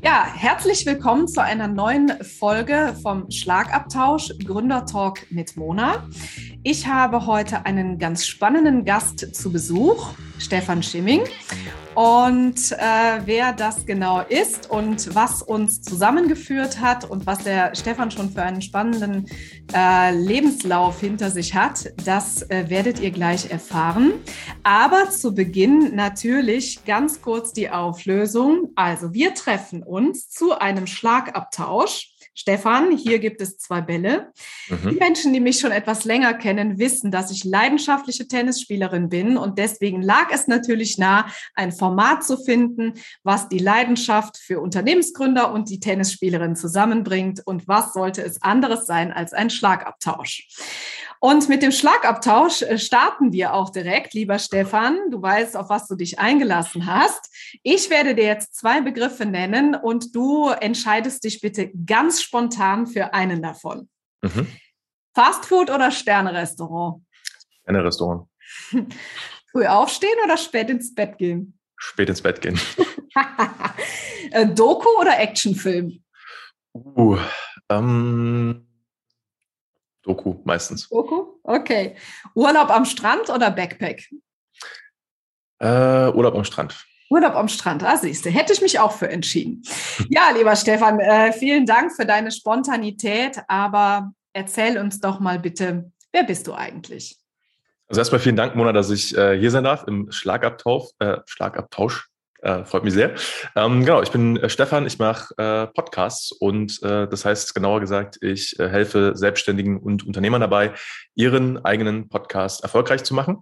Ja, herzlich willkommen zu einer neuen Folge vom Schlagabtausch Gründertalk mit Mona. Ich habe heute einen ganz spannenden Gast zu Besuch, Stefan Schimming. Und äh, wer das genau ist und was uns zusammengeführt hat und was der Stefan schon für einen spannenden äh, Lebenslauf hinter sich hat, das äh, werdet ihr gleich erfahren. Aber zu Beginn natürlich ganz kurz die Auflösung. Also wir treffen uns zu einem Schlagabtausch. Stefan, hier gibt es zwei Bälle. Mhm. Die Menschen, die mich schon etwas länger kennen, wissen, dass ich leidenschaftliche Tennisspielerin bin und deswegen lag es natürlich nah, ein Format zu finden, was die Leidenschaft für Unternehmensgründer und die Tennisspielerin zusammenbringt. Und was sollte es anderes sein als ein Schlagabtausch? Und mit dem Schlagabtausch äh, starten wir auch direkt, lieber Stefan. Du weißt, auf was du dich eingelassen hast. Ich werde dir jetzt zwei Begriffe nennen und du entscheidest dich bitte ganz spontan für einen davon. Mhm. Fastfood oder Sternerestaurant? Sternerestaurant. Früh aufstehen oder spät ins Bett gehen? Spät ins Bett gehen. Äh, Doku oder Actionfilm? Uh, ähm, Doku meistens. Doku? Okay. Urlaub am Strand oder Backpack? Äh, Urlaub am Strand. Urlaub am Strand, ah, siehst du, hätte ich mich auch für entschieden. Ja, lieber Stefan, äh, vielen Dank für deine Spontanität, aber erzähl uns doch mal bitte, wer bist du eigentlich? Also erstmal vielen Dank, Mona, dass ich äh, hier sein darf im Schlagabtausch, äh, Schlagabtausch äh, freut mich sehr. Ähm, genau, ich bin äh, Stefan, ich mache äh, Podcasts und äh, das heißt genauer gesagt, ich äh, helfe Selbstständigen und Unternehmern dabei, ihren eigenen Podcast erfolgreich zu machen.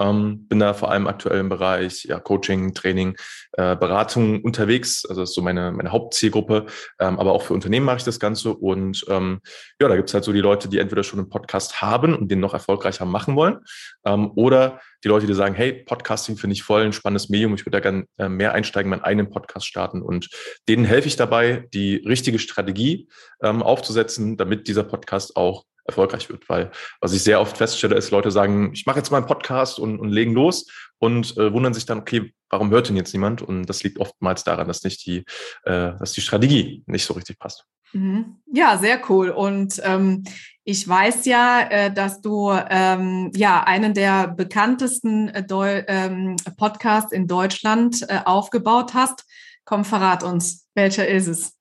Ähm, bin da vor allem aktuell im Bereich ja, Coaching, Training, äh, Beratung unterwegs. Also das ist so meine, meine Hauptzielgruppe. Ähm, aber auch für Unternehmen mache ich das Ganze. Und ähm, ja, da gibt es halt so die Leute, die entweder schon einen Podcast haben und den noch erfolgreicher machen wollen. Ähm, oder die Leute, die sagen, hey, Podcasting finde ich voll ein spannendes Medium, ich würde da gerne äh, mehr einsteigen, meinen eigenen Podcast starten. Und denen helfe ich dabei, die richtige Strategie ähm, aufzusetzen, damit dieser Podcast auch erfolgreich wird. Weil was ich sehr oft feststelle, ist, Leute sagen, ich mache jetzt mal einen Podcast und, und legen los und äh, wundern sich dann, okay, warum hört denn jetzt niemand? Und das liegt oftmals daran, dass nicht die, äh, dass die Strategie nicht so richtig passt. Mhm. Ja, sehr cool. Und ähm, ich weiß ja, äh, dass du ähm, ja einen der bekanntesten äh, ähm, Podcasts in Deutschland äh, aufgebaut hast. Komm, verrat uns, welcher ist es?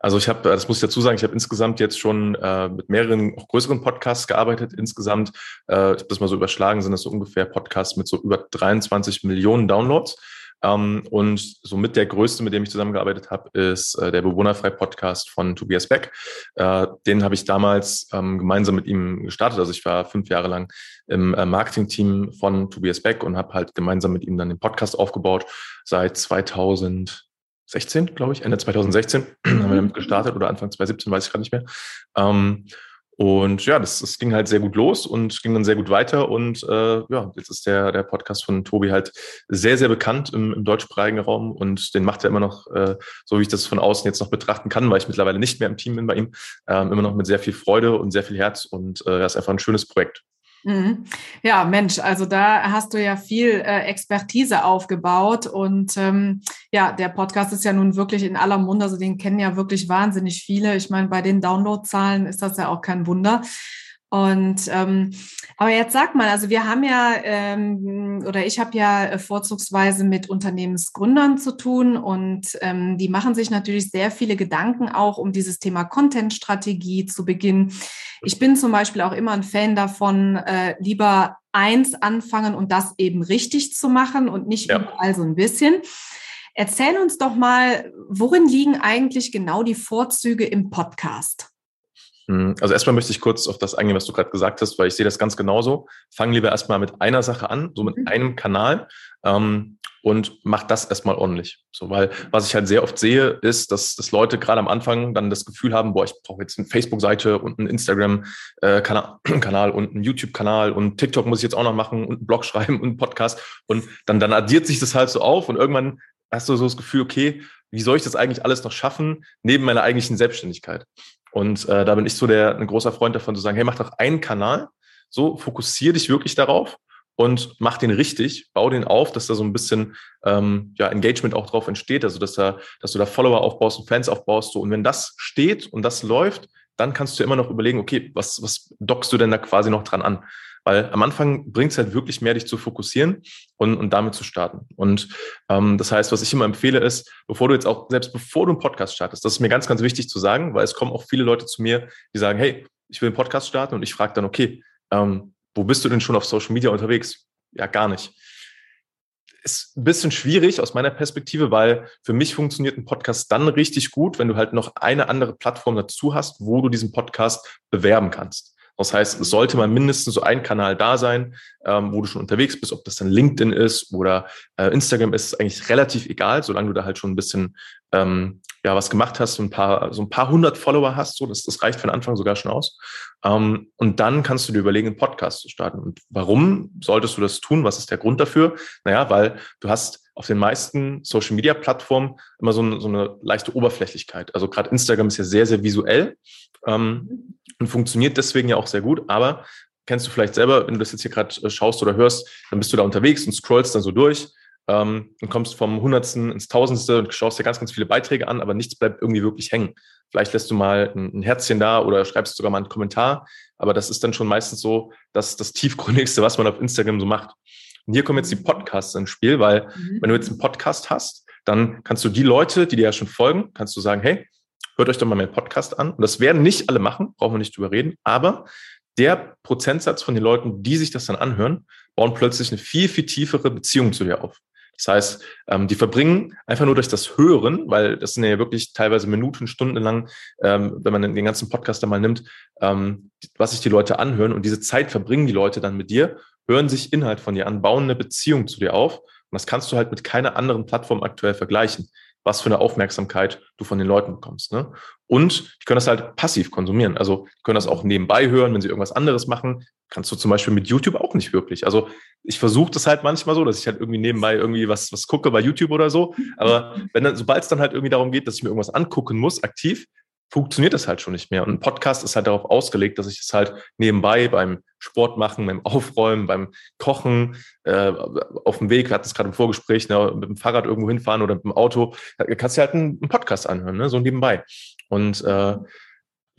Also ich habe, das muss ich dazu sagen, ich habe insgesamt jetzt schon äh, mit mehreren auch größeren Podcasts gearbeitet. Insgesamt, äh, ich habe das mal so überschlagen, sind das so ungefähr Podcasts mit so über 23 Millionen Downloads. Ähm, und somit der größte, mit dem ich zusammengearbeitet habe, ist äh, der Bewohnerfrei-Podcast von Tobias Beck. Äh, den habe ich damals ähm, gemeinsam mit ihm gestartet. Also ich war fünf Jahre lang im äh, Marketing-Team von Tobias Beck und habe halt gemeinsam mit ihm dann den Podcast aufgebaut. Seit 2000 16, glaube ich, Ende 2016 haben wir damit gestartet oder Anfang 2017, weiß ich gerade nicht mehr. Ähm, und ja, das, das ging halt sehr gut los und ging dann sehr gut weiter. Und äh, ja, jetzt ist der, der Podcast von Tobi halt sehr, sehr bekannt im, im deutschsprachigen Raum und den macht er immer noch, äh, so wie ich das von außen jetzt noch betrachten kann, weil ich mittlerweile nicht mehr im Team bin bei ihm, ähm, immer noch mit sehr viel Freude und sehr viel Herz. Und äh, ist einfach ein schönes Projekt. Mhm. Ja, Mensch, also da hast du ja viel äh, Expertise aufgebaut und ähm, ja, der Podcast ist ja nun wirklich in aller Munde, also den kennen ja wirklich wahnsinnig viele. Ich meine, bei den Downloadzahlen ist das ja auch kein Wunder. Und ähm, aber jetzt sag mal, also wir haben ja ähm, oder ich habe ja vorzugsweise mit Unternehmensgründern zu tun und ähm, die machen sich natürlich sehr viele Gedanken auch um dieses Thema Content-Strategie zu Beginn. Ich bin zum Beispiel auch immer ein Fan davon, äh, lieber eins anfangen und das eben richtig zu machen und nicht ja. überall so ein bisschen. Erzähl uns doch mal, worin liegen eigentlich genau die Vorzüge im Podcast? Hm, also erstmal möchte ich kurz auf das eingehen, was du gerade gesagt hast, weil ich sehe das ganz genauso. Fang lieber erstmal mit einer Sache an, so mit mhm. einem Kanal ähm, und mach das erstmal ordentlich. So, weil was ich halt sehr oft sehe, ist, dass, dass Leute gerade am Anfang dann das Gefühl haben, boah, ich brauche jetzt eine Facebook-Seite und einen Instagram-Kanal äh, und einen YouTube-Kanal und TikTok muss ich jetzt auch noch machen und einen Blog schreiben und einen Podcast. Und dann, dann addiert sich das halt so auf und irgendwann hast du so das Gefühl, okay, wie soll ich das eigentlich alles noch schaffen, neben meiner eigentlichen Selbstständigkeit? Und äh, da bin ich so der ein großer Freund davon zu sagen, hey, mach doch einen Kanal, so fokussier dich wirklich darauf und mach den richtig, bau den auf, dass da so ein bisschen ähm, ja, Engagement auch drauf entsteht, also dass, da, dass du da Follower aufbaust und Fans aufbaust. So. Und wenn das steht und das läuft, dann kannst du immer noch überlegen, okay, was, was dockst du denn da quasi noch dran an? Weil am Anfang bringt es halt wirklich mehr, dich zu fokussieren und, und damit zu starten. Und ähm, das heißt, was ich immer empfehle, ist, bevor du jetzt auch, selbst bevor du einen Podcast startest, das ist mir ganz, ganz wichtig zu sagen, weil es kommen auch viele Leute zu mir, die sagen, hey, ich will einen Podcast starten und ich frage dann, okay, ähm, wo bist du denn schon auf Social Media unterwegs? Ja, gar nicht. Ist ein bisschen schwierig aus meiner Perspektive, weil für mich funktioniert ein Podcast dann richtig gut, wenn du halt noch eine andere Plattform dazu hast, wo du diesen Podcast bewerben kannst. Das heißt, es sollte mal mindestens so ein Kanal da sein, ähm, wo du schon unterwegs bist, ob das dann LinkedIn ist oder äh, Instagram ist, ist eigentlich relativ egal, solange du da halt schon ein bisschen ähm, ja was gemacht hast, so ein paar so ein paar hundert Follower hast, so das, das reicht für den Anfang sogar schon aus. Ähm, und dann kannst du dir überlegen, einen Podcast zu starten. Und warum solltest du das tun? Was ist der Grund dafür? Naja, weil du hast auf den meisten Social Media Plattformen immer so eine, so eine leichte Oberflächlichkeit. Also gerade Instagram ist ja sehr, sehr visuell ähm, und funktioniert deswegen ja auch sehr gut. Aber kennst du vielleicht selber, wenn du das jetzt hier gerade äh, schaust oder hörst, dann bist du da unterwegs und scrollst dann so durch ähm, und kommst vom Hundertsten ins Tausendste und schaust dir ganz, ganz viele Beiträge an, aber nichts bleibt irgendwie wirklich hängen. Vielleicht lässt du mal ein, ein Herzchen da oder schreibst sogar mal einen Kommentar, aber das ist dann schon meistens so dass das tiefgründigste, was man auf Instagram so macht. Und hier kommen jetzt die Podcasts ins Spiel, weil mhm. wenn du jetzt einen Podcast hast, dann kannst du die Leute, die dir ja schon folgen, kannst du sagen, hey, hört euch doch mal meinen Podcast an. Und das werden nicht alle machen, brauchen wir nicht drüber reden, aber der Prozentsatz von den Leuten, die sich das dann anhören, bauen plötzlich eine viel, viel tiefere Beziehung zu dir auf. Das heißt, ähm, die verbringen einfach nur durch das Hören, weil das sind ja wirklich teilweise Minuten, Stunden lang, ähm, wenn man den ganzen Podcast einmal nimmt, ähm, was sich die Leute anhören und diese Zeit verbringen die Leute dann mit dir, hören sich Inhalt von dir an, bauen eine Beziehung zu dir auf. Und das kannst du halt mit keiner anderen Plattform aktuell vergleichen was für eine Aufmerksamkeit du von den Leuten bekommst. Ne? Und die können das halt passiv konsumieren. Also können das auch nebenbei hören, wenn sie irgendwas anderes machen. Kannst du zum Beispiel mit YouTube auch nicht wirklich. Also ich versuche das halt manchmal so, dass ich halt irgendwie nebenbei irgendwie was, was gucke bei YouTube oder so. Aber wenn dann, sobald es dann halt irgendwie darum geht, dass ich mir irgendwas angucken muss, aktiv, funktioniert das halt schon nicht mehr. Und ein Podcast ist halt darauf ausgelegt, dass ich es halt nebenbei beim Sport machen, beim Aufräumen, beim Kochen, äh, auf dem Weg, wir hatten es gerade im Vorgespräch, ne, mit dem Fahrrad irgendwo hinfahren oder mit dem Auto, da kannst du halt einen, einen Podcast anhören, ne, so nebenbei. Und äh,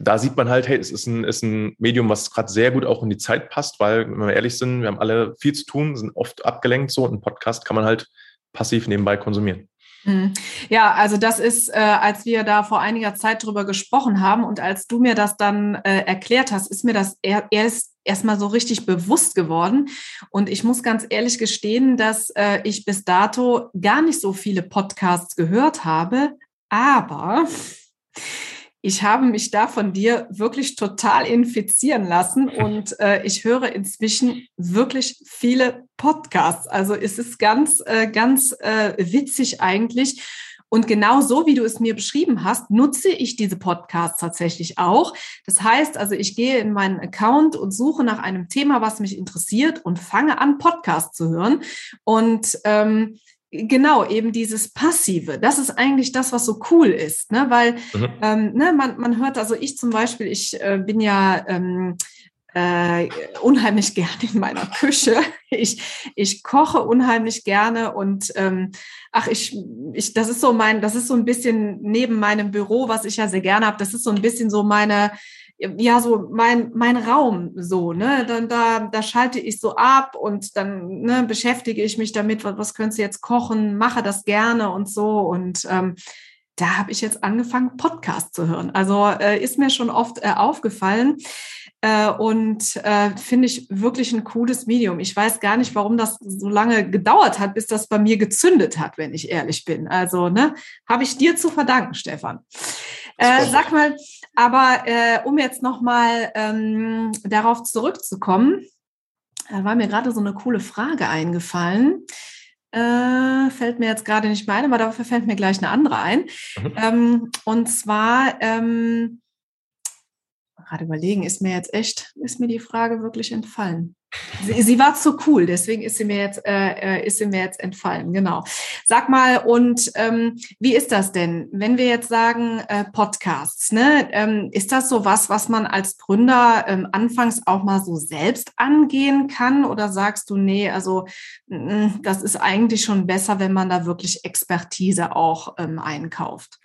da sieht man halt, hey, es ist ein, ist ein Medium, was gerade sehr gut auch in die Zeit passt, weil, wenn wir ehrlich sind, wir haben alle viel zu tun, sind oft abgelenkt so und ein Podcast kann man halt passiv nebenbei konsumieren. Mhm. Ja, also das ist, äh, als wir da vor einiger Zeit drüber gesprochen haben und als du mir das dann äh, erklärt hast, ist mir das er, erst erstmal so richtig bewusst geworden. Und ich muss ganz ehrlich gestehen, dass äh, ich bis dato gar nicht so viele Podcasts gehört habe, aber ich habe mich da von dir wirklich total infizieren lassen und äh, ich höre inzwischen wirklich viele Podcasts. Also es ist ganz, äh, ganz äh, witzig eigentlich. Und genau so, wie du es mir beschrieben hast, nutze ich diese Podcasts tatsächlich auch. Das heißt, also ich gehe in meinen Account und suche nach einem Thema, was mich interessiert und fange an, Podcasts zu hören. Und ähm, Genau, eben dieses Passive. Das ist eigentlich das, was so cool ist, ne? weil mhm. ähm, ne, man, man hört, also ich zum Beispiel, ich äh, bin ja ähm, äh, unheimlich gerne in meiner Küche. Ich, ich koche unheimlich gerne und ähm, ach, ich, ich, das ist so mein, das ist so ein bisschen neben meinem Büro, was ich ja sehr gerne habe, das ist so ein bisschen so meine ja so mein mein Raum so ne dann da da schalte ich so ab und dann ne, beschäftige ich mich damit was, was könntest du jetzt kochen mache das gerne und so und ähm, da habe ich jetzt angefangen Podcast zu hören also äh, ist mir schon oft äh, aufgefallen äh, und äh, finde ich wirklich ein cooles Medium. Ich weiß gar nicht, warum das so lange gedauert hat, bis das bei mir gezündet hat, wenn ich ehrlich bin. Also, ne, habe ich dir zu verdanken, Stefan. Äh, sag mal, aber äh, um jetzt nochmal ähm, darauf zurückzukommen, da war mir gerade so eine coole Frage eingefallen. Äh, fällt mir jetzt gerade nicht mehr ein, aber dafür fällt mir gleich eine andere ein. Mhm. Ähm, und zwar, ähm, gerade überlegen, ist mir jetzt echt, ist mir die Frage wirklich entfallen. Sie, sie, war zu cool, deswegen ist sie mir jetzt, äh, äh, ist sie mir jetzt entfallen, genau. Sag mal, und ähm, wie ist das denn, wenn wir jetzt sagen äh, Podcasts, ne? Ähm, ist das so was, was man als Gründer ähm, anfangs auch mal so selbst angehen kann? Oder sagst du, nee, also mh, mm, das ist eigentlich schon besser, wenn man da wirklich Expertise auch ähm, einkauft?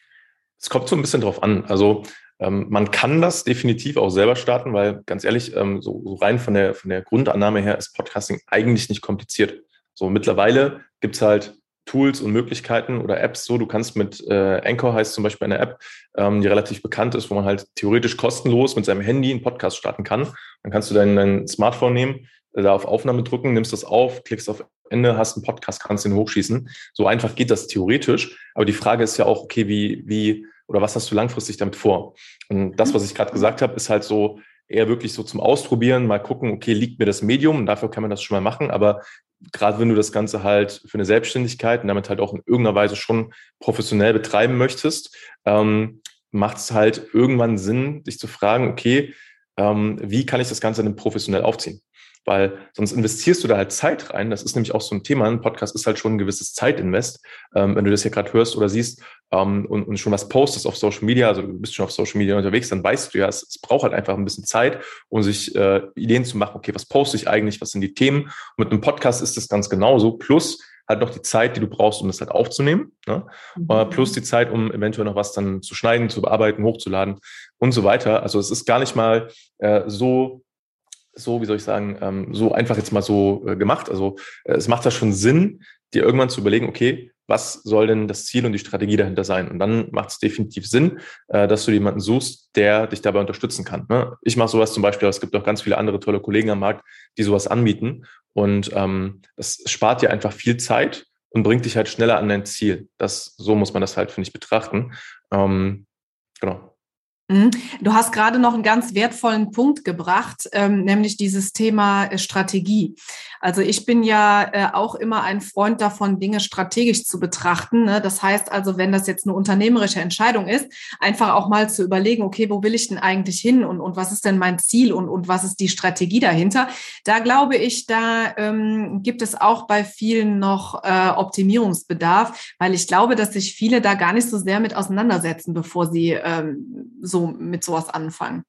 Es kommt so ein bisschen drauf an. Also ähm, man kann das definitiv auch selber starten, weil ganz ehrlich, ähm, so, so, rein von der, von der Grundannahme her ist Podcasting eigentlich nicht kompliziert. So mittlerweile gibt's halt Tools und Möglichkeiten oder Apps so. Du kannst mit äh, Anchor heißt zum Beispiel eine App, ähm, die relativ bekannt ist, wo man halt theoretisch kostenlos mit seinem Handy einen Podcast starten kann. Dann kannst du dein, dein Smartphone nehmen, äh, da auf Aufnahme drücken, nimmst das auf, klickst auf Ende, hast einen Podcast, kannst ihn hochschießen. So einfach geht das theoretisch. Aber die Frage ist ja auch, okay, wie, wie oder was hast du langfristig damit vor? Und das, was ich gerade gesagt habe, ist halt so eher wirklich so zum Ausprobieren, mal gucken, okay, liegt mir das Medium und dafür kann man das schon mal machen, aber gerade wenn du das Ganze halt für eine Selbstständigkeit und damit halt auch in irgendeiner Weise schon professionell betreiben möchtest, ähm, macht es halt irgendwann Sinn, dich zu fragen, okay, ähm, wie kann ich das Ganze denn professionell aufziehen? Weil sonst investierst du da halt Zeit rein. Das ist nämlich auch so ein Thema. Ein Podcast ist halt schon ein gewisses Zeitinvest. Ähm, wenn du das hier gerade hörst oder siehst ähm, und, und, schon was postest auf Social Media, also du bist schon auf Social Media unterwegs, dann weißt du ja, es, es braucht halt einfach ein bisschen Zeit, um sich äh, Ideen zu machen, okay, was poste ich eigentlich, was sind die Themen? Und mit einem Podcast ist das ganz genauso. Plus halt noch die Zeit, die du brauchst, um das halt aufzunehmen. Ne? Mhm. Äh, plus die Zeit, um eventuell noch was dann zu schneiden, zu bearbeiten, hochzuladen und so weiter. Also es ist gar nicht mal äh, so so, wie soll ich sagen, ähm, so einfach jetzt mal so äh, gemacht. Also äh, es macht da schon Sinn, dir irgendwann zu überlegen, okay, was soll denn das Ziel und die Strategie dahinter sein? Und dann macht es definitiv Sinn, äh, dass du jemanden suchst, der dich dabei unterstützen kann. Ne? Ich mache sowas zum Beispiel, aber es gibt auch ganz viele andere tolle Kollegen am Markt, die sowas anbieten. Und ähm, das spart dir einfach viel Zeit und bringt dich halt schneller an dein Ziel. Das, so muss man das halt, finde ich, betrachten. Ähm, genau. Mhm. Du hast gerade noch einen ganz wertvollen Punkt gebracht, ähm, nämlich dieses Thema äh, Strategie. Also ich bin ja äh, auch immer ein Freund davon, Dinge strategisch zu betrachten. Ne? Das heißt also, wenn das jetzt eine unternehmerische Entscheidung ist, einfach auch mal zu überlegen, okay, wo will ich denn eigentlich hin und, und was ist denn mein Ziel und, und was ist die Strategie dahinter? Da glaube ich, da ähm, gibt es auch bei vielen noch äh, Optimierungsbedarf, weil ich glaube, dass sich viele da gar nicht so sehr mit auseinandersetzen, bevor sie ähm, mit sowas anfangen?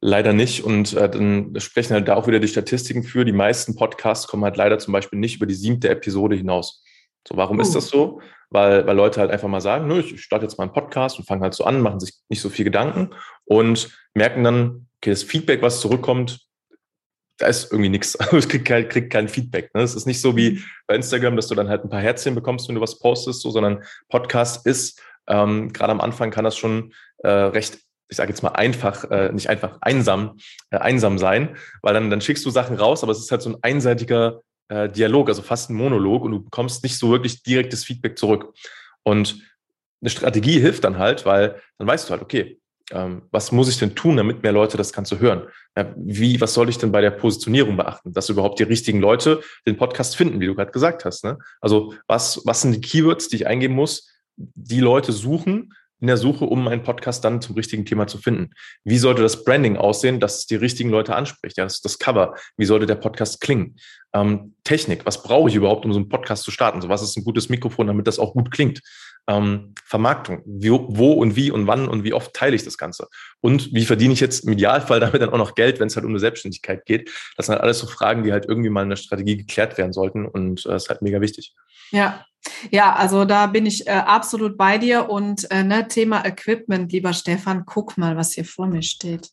Leider nicht. Und äh, dann sprechen halt da auch wieder die Statistiken für. Die meisten Podcasts kommen halt leider zum Beispiel nicht über die siebte Episode hinaus. So, warum uh. ist das so? Weil, weil Leute halt einfach mal sagen, nö, ich starte jetzt mal einen Podcast und fangen halt so an, machen sich nicht so viel Gedanken und merken dann, okay, das Feedback, was zurückkommt, da ist irgendwie nichts. Also ich krieg kein, krieg kein Feedback. Ne? Es ist nicht so wie mhm. bei Instagram, dass du dann halt ein paar Herzchen bekommst, wenn du was postest, so, sondern Podcast ist, ähm, gerade am Anfang kann das schon äh, recht ich sage jetzt mal einfach, äh, nicht einfach einsam, äh, einsam sein, weil dann, dann schickst du Sachen raus, aber es ist halt so ein einseitiger äh, Dialog, also fast ein Monolog und du bekommst nicht so wirklich direktes Feedback zurück. Und eine Strategie hilft dann halt, weil dann weißt du halt, okay, ähm, was muss ich denn tun, damit mehr Leute das Ganze hören? Ja, wie, was soll ich denn bei der Positionierung beachten, dass überhaupt die richtigen Leute den Podcast finden, wie du gerade gesagt hast? Ne? Also was, was sind die Keywords, die ich eingeben muss, die Leute suchen, in der Suche, um einen Podcast dann zum richtigen Thema zu finden. Wie sollte das Branding aussehen, dass es die richtigen Leute anspricht? Ja, das das Cover. Wie sollte der Podcast klingen? Ähm, Technik, was brauche ich überhaupt, um so einen Podcast zu starten? So, was ist ein gutes Mikrofon, damit das auch gut klingt? Ähm, Vermarktung, wie, wo und wie und wann und wie oft teile ich das Ganze? Und wie verdiene ich jetzt im Idealfall damit dann auch noch Geld, wenn es halt um eine Selbstständigkeit geht? Das sind halt alles so Fragen, die halt irgendwie mal in der Strategie geklärt werden sollten und äh, ist halt mega wichtig. Ja, ja, also da bin ich äh, absolut bei dir und äh, ne, Thema Equipment, lieber Stefan, guck mal, was hier vor mir steht.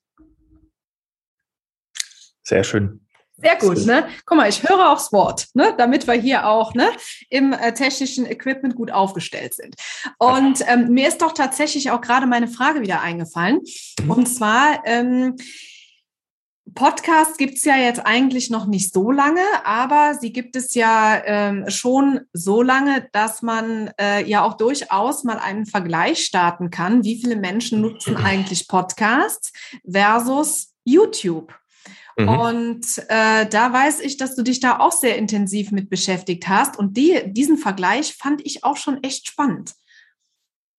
Sehr schön. Sehr gut, ne? Guck mal, ich höre aufs Wort, ne? damit wir hier auch ne, im äh, technischen Equipment gut aufgestellt sind. Und ähm, mir ist doch tatsächlich auch gerade meine Frage wieder eingefallen. Mhm. Und zwar, ähm, Podcast gibt es ja jetzt eigentlich noch nicht so lange, aber sie gibt es ja ähm, schon so lange, dass man äh, ja auch durchaus mal einen Vergleich starten kann, wie viele Menschen nutzen eigentlich Podcasts versus YouTube. Mhm. Und äh, da weiß ich, dass du dich da auch sehr intensiv mit beschäftigt hast. Und die, diesen Vergleich fand ich auch schon echt spannend.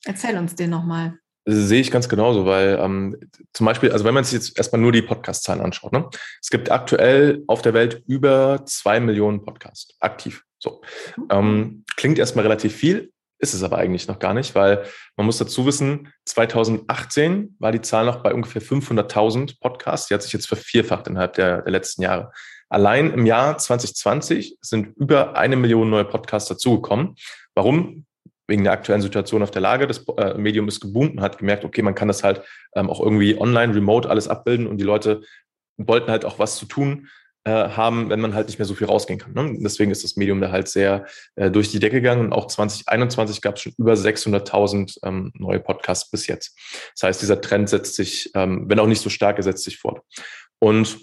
Erzähl uns den nochmal. Sehe ich ganz genauso, weil ähm, zum Beispiel, also wenn man sich jetzt erstmal nur die Podcast-Zahlen anschaut, ne? es gibt aktuell auf der Welt über zwei Millionen Podcasts aktiv. So. Mhm. Ähm, klingt erstmal relativ viel, ist es aber eigentlich noch gar nicht, weil man muss dazu wissen, 2018 war die Zahl noch bei ungefähr 500.000 Podcasts. Die hat sich jetzt vervierfacht innerhalb der, der letzten Jahre. Allein im Jahr 2020 sind über eine Million neue Podcasts dazugekommen. Warum? Wegen der aktuellen Situation auf der Lage. Das äh, Medium ist geboomt und hat gemerkt, okay, man kann das halt ähm, auch irgendwie online, remote alles abbilden und die Leute wollten halt auch was zu tun haben, wenn man halt nicht mehr so viel rausgehen kann. Ne? Deswegen ist das Medium da halt sehr äh, durch die Decke gegangen und auch 2021 gab es schon über 600.000 ähm, neue Podcasts bis jetzt. Das heißt, dieser Trend setzt sich, ähm, wenn auch nicht so stark, er setzt sich fort. Und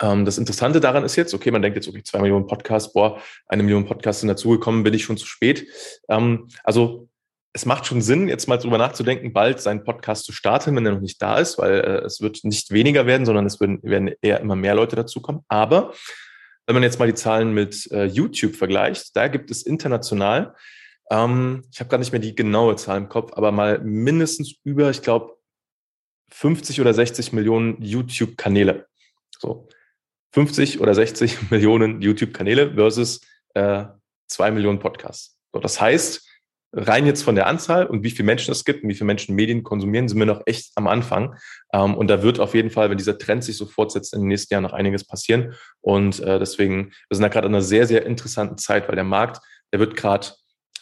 ähm, das Interessante daran ist jetzt, okay, man denkt jetzt, okay, zwei Millionen Podcasts, boah, eine Million Podcasts sind dazugekommen, bin ich schon zu spät. Ähm, also es macht schon Sinn, jetzt mal drüber nachzudenken, bald seinen Podcast zu starten, wenn er noch nicht da ist, weil äh, es wird nicht weniger werden, sondern es werden, werden eher immer mehr Leute dazukommen. Aber wenn man jetzt mal die Zahlen mit äh, YouTube vergleicht, da gibt es international, ähm, ich habe gar nicht mehr die genaue Zahl im Kopf, aber mal mindestens über, ich glaube, 50 oder 60 Millionen YouTube-Kanäle. So. 50 oder 60 Millionen YouTube-Kanäle versus äh, 2 Millionen Podcasts. So, das heißt, rein jetzt von der Anzahl und wie viele Menschen es gibt und wie viele Menschen Medien konsumieren, sind wir noch echt am Anfang. Ähm, und da wird auf jeden Fall, wenn dieser Trend sich so fortsetzt, in den nächsten Jahren noch einiges passieren. Und äh, deswegen, wir sind da gerade in einer sehr, sehr interessanten Zeit, weil der Markt, der wird gerade,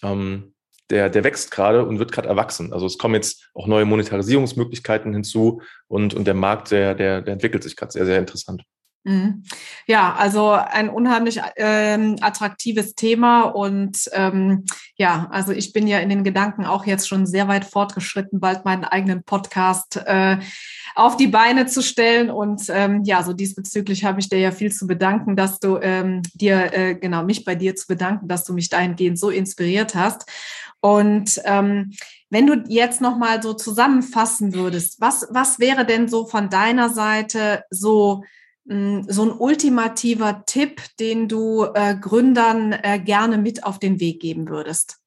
ähm, der, der wächst gerade und wird gerade erwachsen. Also es kommen jetzt auch neue Monetarisierungsmöglichkeiten hinzu und, und der Markt, der, der, der entwickelt sich gerade sehr, sehr interessant. Mhm. Ja, also ein unheimlich ähm, attraktives Thema und ähm, ja, also ich bin ja in den Gedanken auch jetzt schon sehr weit fortgeschritten, bald meinen eigenen Podcast äh, auf die Beine zu stellen und ähm, ja, so diesbezüglich habe ich dir ja viel zu bedanken, dass du ähm, dir äh, genau mich bei dir zu bedanken, dass du mich dahingehend so inspiriert hast und ähm, wenn du jetzt noch mal so zusammenfassen würdest, was was wäre denn so von deiner Seite so so ein ultimativer Tipp, den du äh, Gründern äh, gerne mit auf den Weg geben würdest?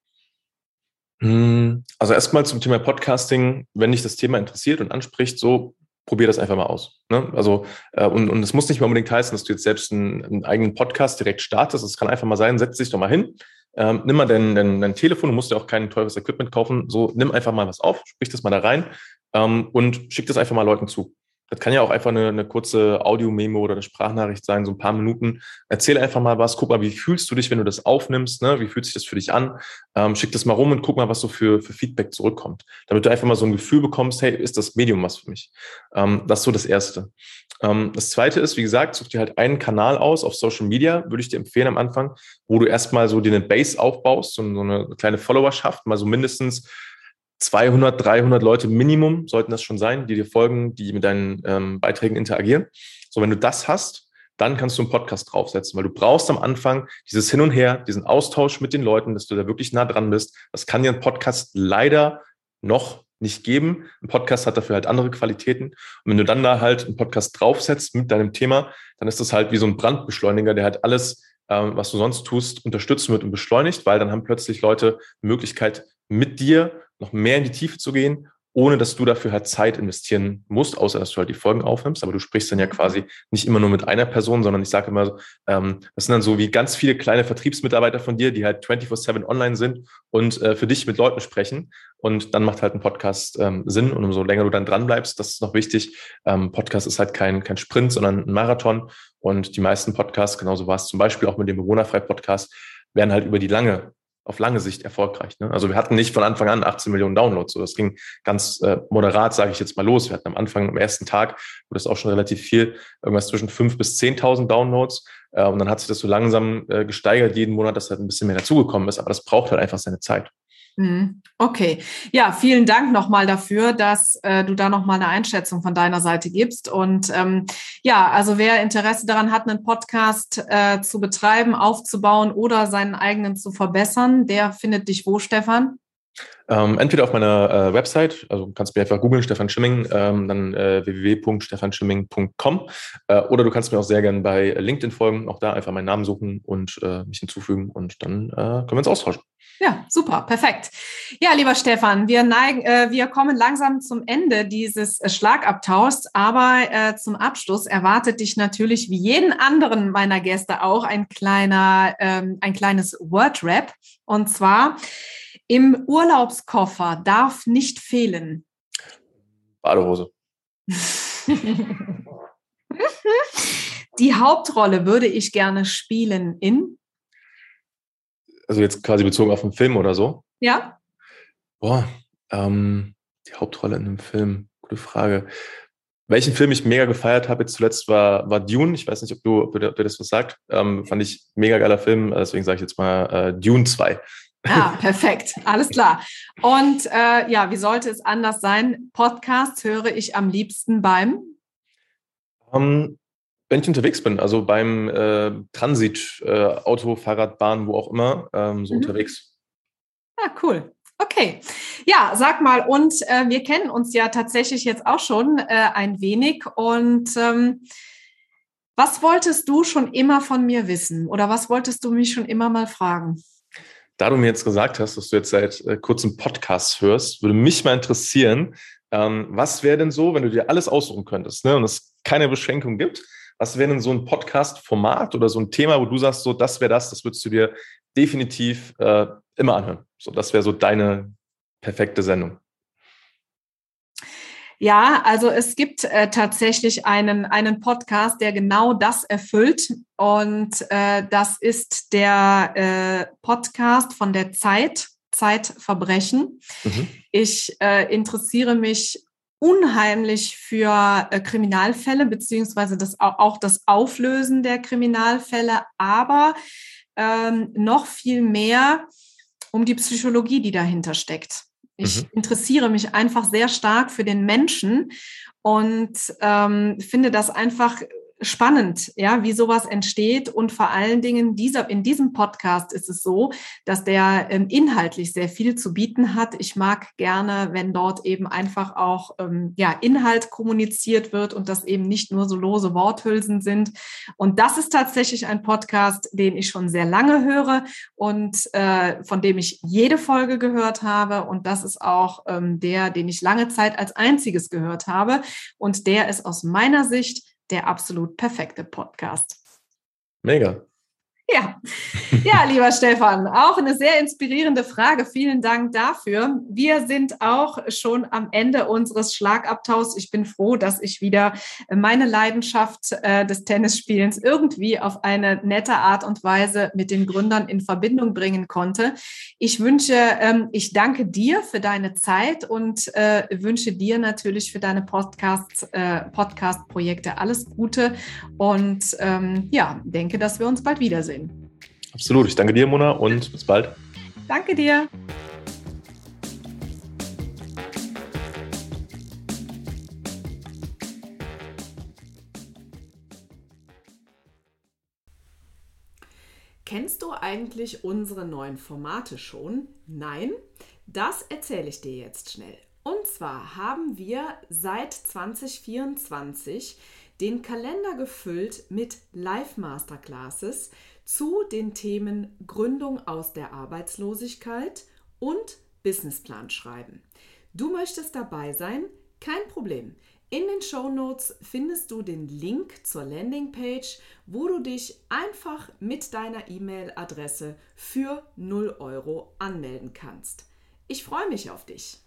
Hm, also erstmal zum Thema Podcasting, wenn dich das Thema interessiert und anspricht, so probier das einfach mal aus. Ne? Also, äh, und, und es muss nicht mehr unbedingt heißen, dass du jetzt selbst einen, einen eigenen Podcast direkt startest. Es kann einfach mal sein, setz dich doch mal hin, ähm, nimm mal dein, dein, dein Telefon, du musst ja auch kein teures Equipment kaufen. So, nimm einfach mal was auf, sprich das mal da rein ähm, und schick das einfach mal Leuten zu. Das kann ja auch einfach eine, eine kurze Audio-Memo oder eine Sprachnachricht sein, so ein paar Minuten. Erzähl einfach mal was, guck mal, wie fühlst du dich, wenn du das aufnimmst, ne? wie fühlt sich das für dich an? Ähm, schick das mal rum und guck mal, was so für, für Feedback zurückkommt. Damit du einfach mal so ein Gefühl bekommst, hey, ist das Medium was für mich? Ähm, das ist so das Erste. Ähm, das Zweite ist, wie gesagt, such dir halt einen Kanal aus auf Social Media, würde ich dir empfehlen am Anfang, wo du erstmal so dir eine Base aufbaust, so eine kleine Followerschaft, mal so mindestens 200, 300 Leute Minimum sollten das schon sein, die dir folgen, die mit deinen ähm, Beiträgen interagieren. So, wenn du das hast, dann kannst du einen Podcast draufsetzen, weil du brauchst am Anfang dieses Hin und Her, diesen Austausch mit den Leuten, dass du da wirklich nah dran bist. Das kann dir ein Podcast leider noch nicht geben. Ein Podcast hat dafür halt andere Qualitäten. Und wenn du dann da halt einen Podcast draufsetzt mit deinem Thema, dann ist das halt wie so ein Brandbeschleuniger, der halt alles, ähm, was du sonst tust, unterstützen wird und beschleunigt, weil dann haben plötzlich Leute Möglichkeit, mit dir noch mehr in die Tiefe zu gehen, ohne dass du dafür halt Zeit investieren musst, außer dass du halt die Folgen aufnimmst. Aber du sprichst dann ja mhm. quasi nicht immer nur mit einer Person, sondern ich sage immer, ähm, das sind dann so wie ganz viele kleine Vertriebsmitarbeiter von dir, die halt 24-7 online sind und äh, für dich mit Leuten sprechen. Und dann macht halt ein Podcast ähm, Sinn. Und umso länger du dann dran bleibst, das ist noch wichtig. Ähm, Podcast ist halt kein, kein Sprint, sondern ein Marathon. Und die meisten Podcasts, genauso war es zum Beispiel auch mit dem Bewohnerfrei-Podcast, werden halt über die lange auf lange Sicht erfolgreich. Ne? Also wir hatten nicht von Anfang an 18 Millionen Downloads. So, das ging ganz äh, moderat, sage ich jetzt mal, los. Wir hatten am Anfang, am ersten Tag, wurde das auch schon relativ viel, irgendwas zwischen 5.000 bis 10.000 Downloads. Äh, und dann hat sich das so langsam äh, gesteigert jeden Monat, dass halt ein bisschen mehr dazugekommen ist. Aber das braucht halt einfach seine Zeit. Mhm. Okay, ja, vielen Dank nochmal dafür, dass äh, du da nochmal eine Einschätzung von deiner Seite gibst. Und ähm, ja, also wer Interesse daran hat, einen Podcast äh, zu betreiben, aufzubauen oder seinen eigenen zu verbessern, der findet dich wo, Stefan? Ähm, entweder auf meiner äh, Website, also kannst du mir einfach googeln, Stefan Schimming, ähm, dann äh, www.stefanschimming.com äh, oder du kannst mir auch sehr gerne bei LinkedIn folgen, auch da einfach meinen Namen suchen und äh, mich hinzufügen und dann äh, können wir uns austauschen. Ja, super, perfekt. Ja, lieber Stefan, wir neigen, äh, wir kommen langsam zum Ende dieses Schlagabtauschs, aber zum Abschluss erwartet dich natürlich wie jeden anderen meiner Gäste auch ein kleiner, ähm, ein kleines Word-Rap und zwar im Urlaubskoffer darf nicht fehlen. Badehose. Die Hauptrolle würde ich gerne spielen in. Also jetzt quasi bezogen auf einen Film oder so? Ja. Boah, ähm, die Hauptrolle in einem Film, gute Frage. Welchen Film ich mega gefeiert habe jetzt zuletzt war, war Dune. Ich weiß nicht, ob du, ob dir das was sagt. Ähm, fand ich mega geiler Film, deswegen sage ich jetzt mal äh, Dune 2. Ah, perfekt. Alles klar. Und äh, ja, wie sollte es anders sein? Podcasts höre ich am liebsten beim? Um, ähm, wenn ich unterwegs bin, also beim äh, Transit, äh, Auto, Fahrrad, Bahn, wo auch immer, ähm, so mhm. unterwegs. Ah, cool. Okay. Ja, sag mal, und äh, wir kennen uns ja tatsächlich jetzt auch schon äh, ein wenig. Und ähm, was wolltest du schon immer von mir wissen? Oder was wolltest du mich schon immer mal fragen? Da du mir jetzt gesagt hast, dass du jetzt seit äh, kurzem Podcasts hörst, würde mich mal interessieren, ähm, was wäre denn so, wenn du dir alles aussuchen könntest ne, und es keine Beschränkung gibt, was wäre denn so ein Podcast-Format oder so ein Thema, wo du sagst, so das wäre das, das würdest du dir definitiv äh, immer anhören. So, das wäre so deine perfekte Sendung. Ja, also es gibt äh, tatsächlich einen, einen Podcast, der genau das erfüllt. Und äh, das ist der äh, Podcast von der Zeit, Zeitverbrechen. Mhm. Ich äh, interessiere mich unheimlich für äh, Kriminalfälle, beziehungsweise das, auch das Auflösen der Kriminalfälle, aber ähm, noch viel mehr um die Psychologie, die dahinter steckt. Ich mhm. interessiere mich einfach sehr stark für den Menschen und ähm, finde das einfach spannend, ja, wie sowas entsteht. Und vor allen Dingen dieser, in diesem Podcast ist es so, dass der ähm, inhaltlich sehr viel zu bieten hat. Ich mag gerne, wenn dort eben einfach auch ähm, ja, Inhalt kommuniziert wird und das eben nicht nur so lose Worthülsen sind. Und das ist tatsächlich ein Podcast, den ich schon sehr lange höre und äh, von dem ich jede Folge gehört habe. Und das ist auch ähm, der, den ich lange Zeit als einziges gehört habe. Und der ist aus meiner Sicht der absolut perfekte Podcast. Mega. Ja, ja, lieber Stefan, auch eine sehr inspirierende Frage. Vielen Dank dafür. Wir sind auch schon am Ende unseres Schlagabtaus. Ich bin froh, dass ich wieder meine Leidenschaft äh, des Tennisspielens irgendwie auf eine nette Art und Weise mit den Gründern in Verbindung bringen konnte. Ich wünsche, ähm, ich danke dir für deine Zeit und äh, wünsche dir natürlich für deine Podcast, äh, Podcast-Projekte alles Gute und ähm, ja, denke, dass wir uns bald wiedersehen. Absolut. Ich danke dir, Mona, und bis bald. Danke dir. Kennst du eigentlich unsere neuen Formate schon? Nein? Das erzähle ich dir jetzt schnell. Und zwar haben wir seit 2024 den Kalender gefüllt mit Live-Masterclasses zu den Themen Gründung aus der Arbeitslosigkeit und Businessplan schreiben. Du möchtest dabei sein? Kein Problem. In den Show Notes findest du den Link zur Landingpage, wo du dich einfach mit deiner E-Mail-Adresse für 0 Euro anmelden kannst. Ich freue mich auf dich.